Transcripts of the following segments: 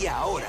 Y ahora,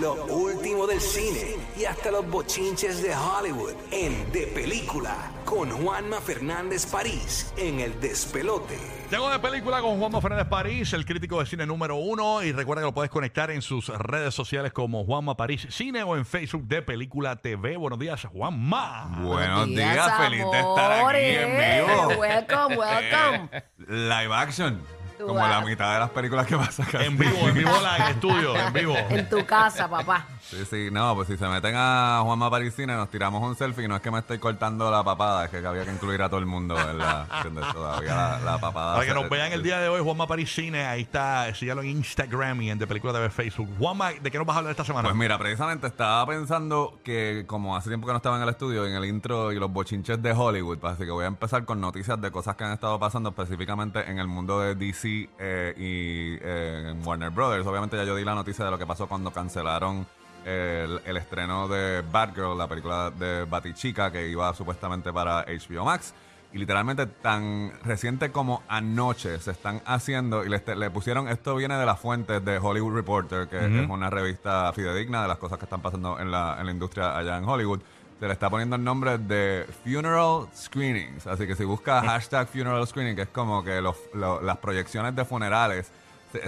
lo último del cine y hasta los bochinches de Hollywood en De Película con Juanma Fernández París en El Despelote. Llego de película con Juanma Fernández París, el crítico de cine número uno. Y recuerda que lo puedes conectar en sus redes sociales como Juanma París Cine o en Facebook de Película TV. Buenos días, Juanma. Buenos días, feliz de estar aquí en vivo. Welcome, welcome. Live action. Como la mitad de las películas que vas a sacar. En vivo, en vivo la- en estudio, en vivo. En tu casa, papá. Sí, sí, no, pues si se meten a Juanma Parisina nos tiramos un selfie y no es que me estoy cortando la papada, es que había que incluir a todo el mundo, ¿verdad? Todavía la, la papada. Para que nos vean el día de hoy, Juanma París Cine, ahí está, sígalo en Instagram y en De Película TV Facebook. Juanma, ¿de qué nos vas a hablar esta semana? Pues mira, precisamente estaba pensando que como hace tiempo que no estaba en el estudio, en el intro y los bochinches de Hollywood, pues, así que voy a empezar con noticias de cosas que han estado pasando específicamente en el mundo de DC eh, y eh, en Warner Brothers. Obviamente ya yo di la noticia de lo que pasó cuando cancelaron el, el estreno de Batgirl, la película de Batichica que iba supuestamente para HBO Max. Y literalmente tan reciente como anoche se están haciendo y le, este- le pusieron, esto viene de las fuentes de Hollywood Reporter, que es una revista fidedigna de las cosas que están pasando en la, en la industria allá en Hollywood. Se le está poniendo el nombre de Funeral Screenings. Así que si buscas hashtag Funeral Screening, que es como que los- las proyecciones de funerales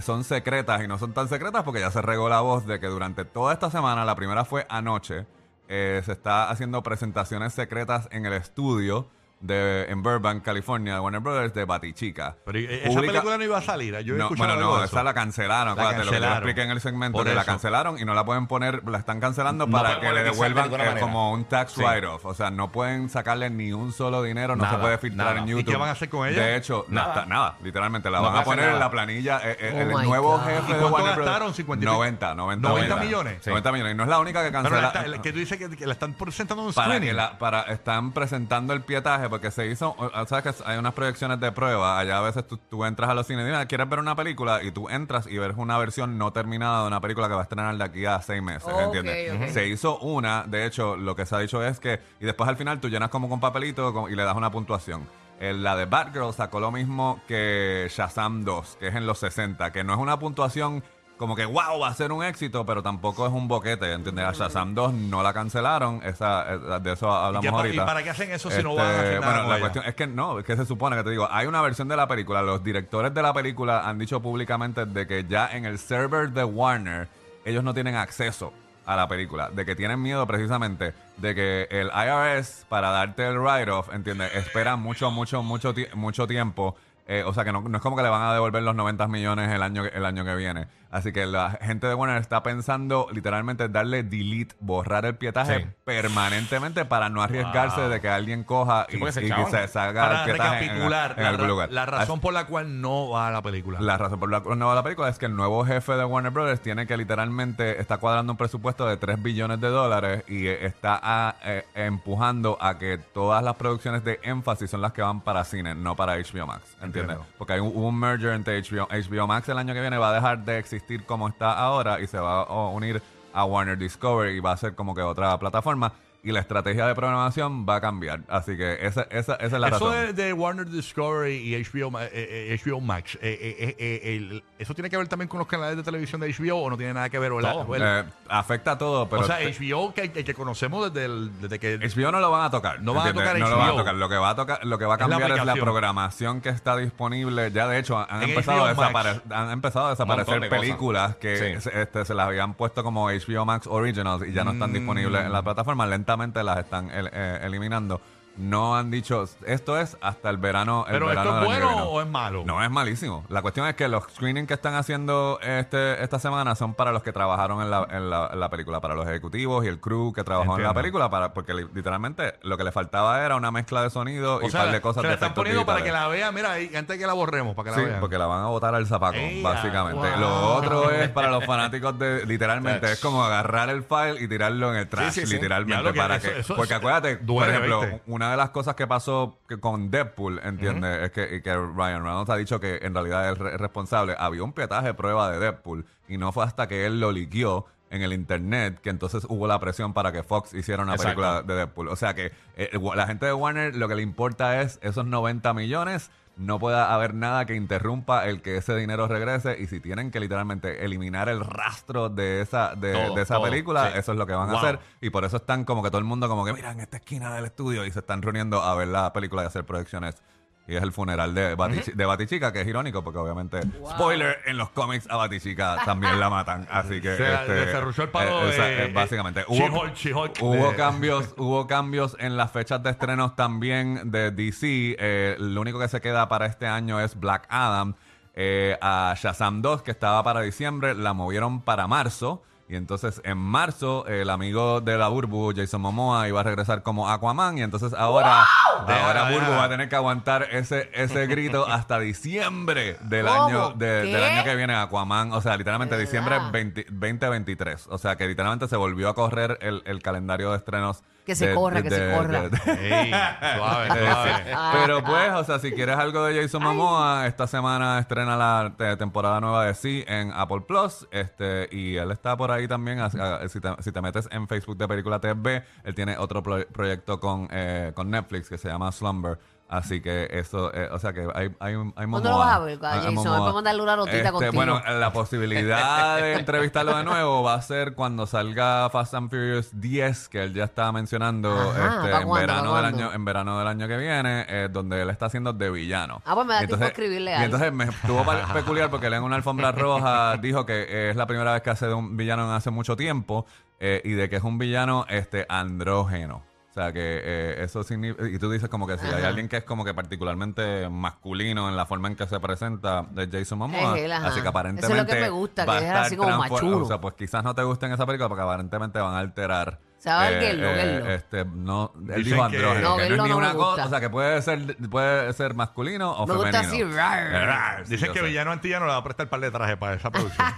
son secretas y no son tan secretas porque ya se regó la voz de que durante toda esta semana, la primera fue anoche, eh, se está haciendo presentaciones secretas en el estudio de en Burbank, California, de Warner Brothers, de Batichica. Pero ¿y- esa Publica- película no iba a salir. Yo he no, escuchado bueno, algo no, de eso. esa la cancelaron. La acuérdate, lo que yo cancelaron. expliqué en el segmento, Por que la eso. cancelaron y no la pueden poner, la están cancelando No para pueden que le monetizar de devuelvan ninguna eh, manera. como un tax Sí. write-off. O sea, no pueden sacarle ni un solo dinero, no Nada, se puede filtrar nada. en ¿Y YouTube. qué van a hacer con ella? De hecho, Nada. nada, nada literalmente, la No van a hacer poner en nada. la planilla. eh, eh, Oh el nuevo God. jefe ¿Y de cuánto Warner Brothers. gastaron? 50 y pico. 90, 90, 90 90. millones. 90 millones. Y no es la única que Pero cancela. la, está- que tú dices que, que la están presentando en para screening. que la, para están presentando el pietaje porque se hizo o- sabes que hay unas proyecciones de prueba. Allá a veces tú, tú entras a los cines y dices, quieres ver una película y tú entras y ves una versión no terminada de una película que va a estrenar de aquí a seis meses ¿entiendes? se hizo una de hecho lo que se ha dicho es que y después al final tú llenas como con papelito y le das una puntuación. Eh, la de Batgirl sacó lo mismo que Shazam 2 que es en los 60 que no es una puntuación como que wow, va a ser un éxito, pero tampoco es un boquete, ¿entiendes? A Shazam 2 no la cancelaron, esa, eh, de eso ¿Y, hablamos qué pa- ahorita. ¿Y para qué hacen eso si no Este, van a hacer nada Bueno, la ella? cuestión es que no, es que se supone que te digo, hay una versión de la película, los directores de la película han dicho públicamente de que ya en el server de Warner ellos no tienen acceso a la película, de que tienen miedo precisamente de que el IRS para darte el write-off, ¿entiendes? Espera mucho, mucho, mucho, mucho tiempo. eh, o sea que no, no es como que le van a devolver los 90 millones el año, el año que viene. Así que la gente de Warner está pensando literalmente darle delete, borrar el pietaje Sí. permanentemente para no arriesgarse de que alguien coja y, porque se y que echaban. se salga Para el pietaje en- recapitular, en, la, algún ra- lugar. la razón por la cual no va a la película. La razón por la cual no va a la película es que el nuevo jefe de Warner Brothers tiene que literalmente está cuadrando un presupuesto de 3 billones de dólares y eh, está ah, eh, empujando a que todas las producciones de énfasis son las que van para cine, no para HBO Max. ¿Entiendes? Entiendo. Porque hay un, hubo un merger entre HBO, HBO Max el año que viene va a dejar de como está ahora y se va a unir a Warner Discovery y va a ser como que otra plataforma. Y la estrategia de programación va a cambiar. Así que esa, esa, esa es la Eso razón. de, de Warner Discovery y HBO, eh, eh, HBO Max, eh, eh, eh, eh, el- ¿eso tiene que ver también con los canales de televisión de HBO o no tiene nada que ver? O la- o el- Eh, afecta a todo, pero o sea, HBO que, que, que conocemos desde, el- desde que... HBO no lo van a tocar. No van a tocar No lo van a tocar. Lo que va a tocar, lo que va a Es la cambiar es la, programación que está disponible. Ya de hecho han En empezado, a desapare- han empezado a desaparecer de cosas. películas que Sí. se, este, se las habían puesto como HBO Max Originals y ya no Mm. están disponibles en la plataforma. Lentamente las están el- eh, eliminando. No han dicho, esto es hasta el verano. El ¿Pero verano esto es del año que bueno viene. o es malo? No, es malísimo. La cuestión es que los screenings que están haciendo este, esta semana son para los que trabajaron en la, en, la, en la película, para los ejecutivos y el crew que trabajó en la Entiendo. película, para, porque li- literalmente lo que le faltaba era una mezcla de sonido y un par de cosas se de la están efectos poniendo para que digitales. la vean, mira, ahí, antes que la borremos, para que Sí, la vean. porque la van a botar al zapaco, Ey, básicamente. Lo otro es para los fanáticos de, literalmente, es como agarrar el file y tirarlo en el trash, sí, sí. literalmente, que- para eso- que... eso- porque acuérdate, por duele, ejemplo, ¿viste? una de las cosas que pasó que con Deadpool, ¿entiendes? Es que, y que Ryan Reynolds ha dicho que en realidad es re- responsable. Había un pietaje prueba de Deadpool y no fue hasta que él lo liqueó en el internet que entonces hubo la presión para que Fox hiciera una Exacto. película de Deadpool. O sea que eh, la gente de Warner lo que le importa es esos 90 millones no pueda haber nada que interrumpa el que ese dinero regrese y si tienen que literalmente eliminar el rastro de esa de, Todo, de esa todo, película, sí. eso es lo que van Wow. a hacer y por eso están como que todo el mundo como que mira en esta esquina del estudio y se están reuniendo a ver la película y hacer proyecciones. Y es el funeral de, Bati- de Batichica, que es irónico porque obviamente, spoiler, en los cómics a Batichica también la matan. Así que... Se este, desarrolló el palo esa- de- eh, básicamente. She-Hulk, She-Hulk hubo de- cambios, hubo cambios en las fechas de estrenos también de DC. Eh, lo único que se queda para este año es Black Adam. Eh, a Shazam 2, que estaba para diciembre, la movieron para marzo. Y entonces en marzo el amigo de la Burbu, Jason Momoa, iba a regresar como Aquaman. Y entonces ahora, Deja, ahora Burbu va a tener que aguantar ese, ese grito hasta diciembre del ¿Cómo? año de- del año que viene Aquaman. O sea, literalmente diciembre 20 2023. O sea, que literalmente se volvió a correr el, el calendario de estrenos. Que se de- corra, de- que se de- corra. de- de- Ey, suave, eh, suave. Pero pues, o sea, si quieres algo de Jason Momoa, esta semana estrena la te- temporada nueva de Sí en Apple Plus. Este, y él está por ahí también. a- si, te, si te metes en Facebook de Película TV, él tiene otro pro- proyecto con, eh, con Netflix que se llama Slumber. Así que eso, eh, o sea que hay, hay, hay ¿Cuándo Momoa. lo vas a ver, hay Jason? Momoa. Mandarle una notita Este, contigo. Bueno, la posibilidad de entrevistarlo de nuevo va a ser cuando salga Fast and Furious 10, que él ya estaba mencionando Ajá, este, ¿pa' en, cuándo, verano del cuándo? año, en verano del año que viene, eh, donde él está haciendo de villano. Ah, pues me da Y tiempo escribirle Y algo. entonces me estuvo peculiar porque él en una alfombra roja dijo que eh, es la primera vez que hace de un villano en hace mucho tiempo eh, y de que es un villano este andrógeno. O sea que eh, eso significa... Y tú dices como que si hay alguien que es como que particularmente masculino en la forma en que se presenta de Jason Momoa. Es él, ajá. así que Eso es aparentemente... lo que me gusta, va a que es estar así como transfor-. O sea, pues quizás no te gusten esa película porque aparentemente van a alterar... Se va a ver Gerlo, Gerlo. Este, no, él Dicen dijo que- andrógeno, No, que no es ni no me una cosa, gusta. o sea, que puede ser, puede ser masculino o Me gusta femenino. así, rar. Rar, sí, Dicen yo que sé. Villano Antillano le va a prestar par de trajes para esa producción.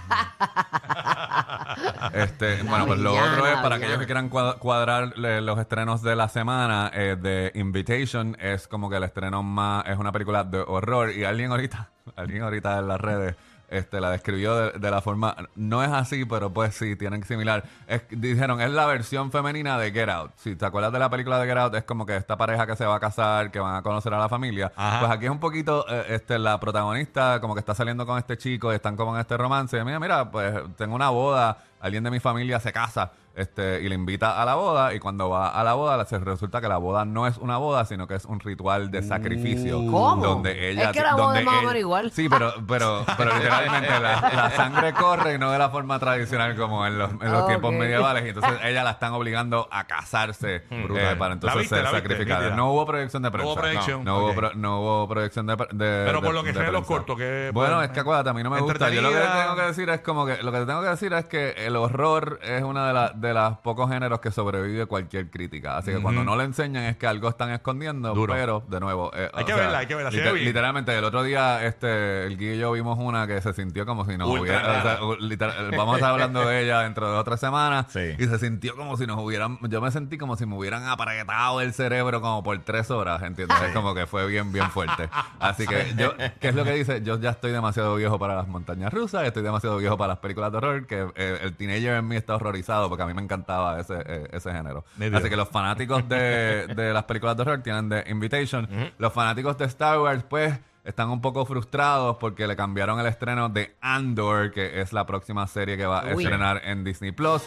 Este, La bueno, pues lo villana, otro es la para aquellos que quieran cuad- cuadrar eh, los estrenos de la semana eh, de Invitation es como que el estreno más es una película de horror y alguien ahorita, alguien ahorita en las redes este, la describió de, de la forma, no es así, pero pues sí, tienen similar. Es- dijeron, es la versión femenina de Get Out. Si te acuerdas de la película de Get Out, es como que esta pareja que se va a casar, que van a conocer a la familia. Ajá. Pues aquí es un poquito, eh, este, la protagonista como que está saliendo con este chico y están como en este romance. Mira, mira, pues tengo una boda, alguien de mi familia se casa este, y le invita a la boda y cuando va a la boda se resulta que la boda no es una boda, sino que es un ritual de sacrificio. ¿Cómo? Donde ella... Es que la boda donde es más o igual. Sí, pero, pero, pero literalmente la, la sangre corre y no de la forma tradicional como en los, en los Ok. tiempos medievales. Y entonces ella la están obligando a casarse eh, Brutal. para La entonces viste, ser la viste, sacrificada. nítida. No hubo proyección de prensa. hubo proyección, No, no ok. hubo, pro- no hubo proyección de, de- Pero por de- lo que de se ve en los prensa. cortos, que, Bueno, es que acuérdate, a mí no me gusta. Yo lo que entretenida. tengo que decir es como que lo que te tengo que decir es que el horror es una de las de los pocos géneros que sobrevive cualquier crítica. Así que cuando no le enseñan es que algo están escondiendo, Duro. pero de nuevo, eh, Hay o que sea, verla, hay que verla, se ve liter- bien. literalmente el otro día este el Guille y yo vimos una que se sintió como si nos Ultra hubiera o sea, rara. u- literal- vamos a estar hablando de ella dentro de otras semanas Sí. y se sintió como si nos hubieran yo me sentí como si me hubieran apretado el cerebro como por tres horas ¿entiendes? es como que fue bien bien fuerte así que yo ¿qué es lo que dice? yo ya estoy demasiado viejo para las montañas rusas estoy demasiado viejo para las películas de horror que eh, el teenager en mí está horrorizado porque a mí me encantaba ese, eh, ese género. Así que los fanáticos de, de las películas de horror tienen The Invitation. Los fanáticos de Star Wars pues están un poco frustrados porque le cambiaron el estreno de Andor, que es la próxima serie que va a Uy. estrenar en Disney Plus,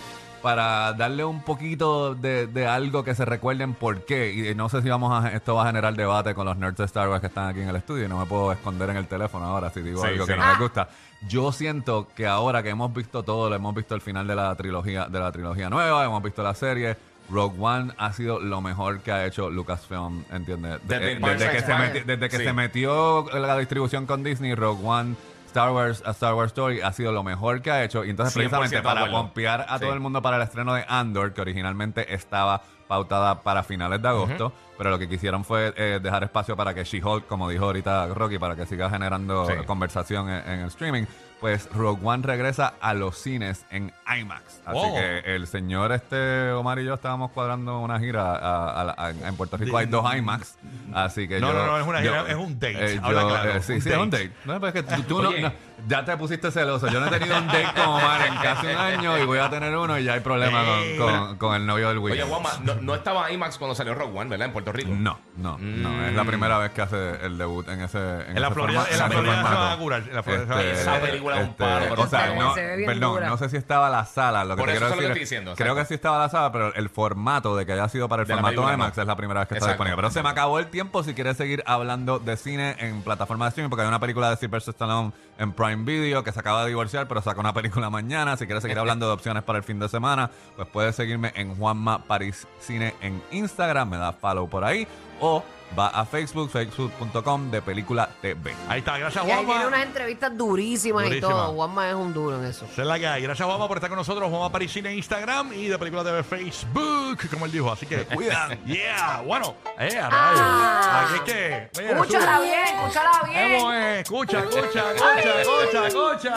para darle un poquito de, de algo que se recuerden por qué. Y no sé si vamos a, esto va a generar debate con los nerds de Star Wars que están aquí en el estudio y no me puedo esconder en el teléfono ahora si digo Sí, algo sí. que no les gusta. Yo siento que ahora que hemos visto todo, hemos visto el final de la trilogía, de la trilogía nueva, hemos visto la serie. Rogue One ha sido lo mejor que ha hecho Lucasfilm, ¿entiendes? Desde Eh, desde, que, se Back. meti- desde que Sí. se metió la distribución con Disney, Rogue One, Star Wars, a Star Wars Story ha sido lo mejor que ha hecho. Y entonces, 100% precisamente para acuerdo. pompear a Sí. todo el mundo para el estreno de Andor, que originalmente estaba pautada para finales de agosto, pero lo que quisieron fue eh, dejar espacio para que She-Hulk, como dijo ahorita Rocky, para que siga generando Sí. conversación en, en el streaming. Pues Rogue One regresa a los cines en IMAX. Así Oh. que el señor este Omar y yo estábamos cuadrando una gira a- a la- a- en Puerto Rico. Hay dos IMAX. Así que No, yo- no, no, es una yo- gira, es un date. eh, yo, claro, eh, sí, un sí, es un date. No, pero es que tú, tú no- no- Ya te pusiste celoso. Yo no he tenido un date como Mar en casi un año y voy a tener uno y ya hay problema con, Ey. con- con el novio del Oye, William. Juanma, no, no estaba IMAX cuando salió Rock One, ¿verdad? En Puerto Rico. No, no, no. Es la primera vez que hace el debut en ese. En, En la Florida- forma- en la Florida se formato. van a curar, en la Florida se van a curar. Esa película es un palo, pero o sea, no, se ve bien perdón, dura. no sé si estaba la sala. Lo que Por te eso quiero es lo que decir estoy es- diciendo, creo exacto. que sí estaba la sala, pero el formato de que haya sido para el De la formato película, IMAX no. es la primera vez que está Exacto. disponible. Pero se me acabó el tiempo si quieres seguir hablando de cine en plataforma de streaming, porque hay una película de Sylvester Stallone en Prime Video que se acaba de divorciar, pero saca una película mañana. Si quieres seguir hablando de opciones para el fin de semana, pues puedes seguirme en Juanma París Cine en Instagram, me da follow por ahí, o va a Facebook, facebook.com de película TV. Ahí está, gracias Y ahí tiene unas entrevistas durísimas, Durísimas. y todo. Juanma es un duro en eso. Esa es la que hay. Gracias, Juanma, por estar con nosotros. Juanma en Instagram y de Película TV Facebook, como él dijo. Así que cuidan. yeah. Bueno, eh, a rayos. Ah. Aquí es que. mira, Escúchala sube. bien, escúchala bien. Vamos, eh. Escucha, escucha, escucha, escucha, escucha.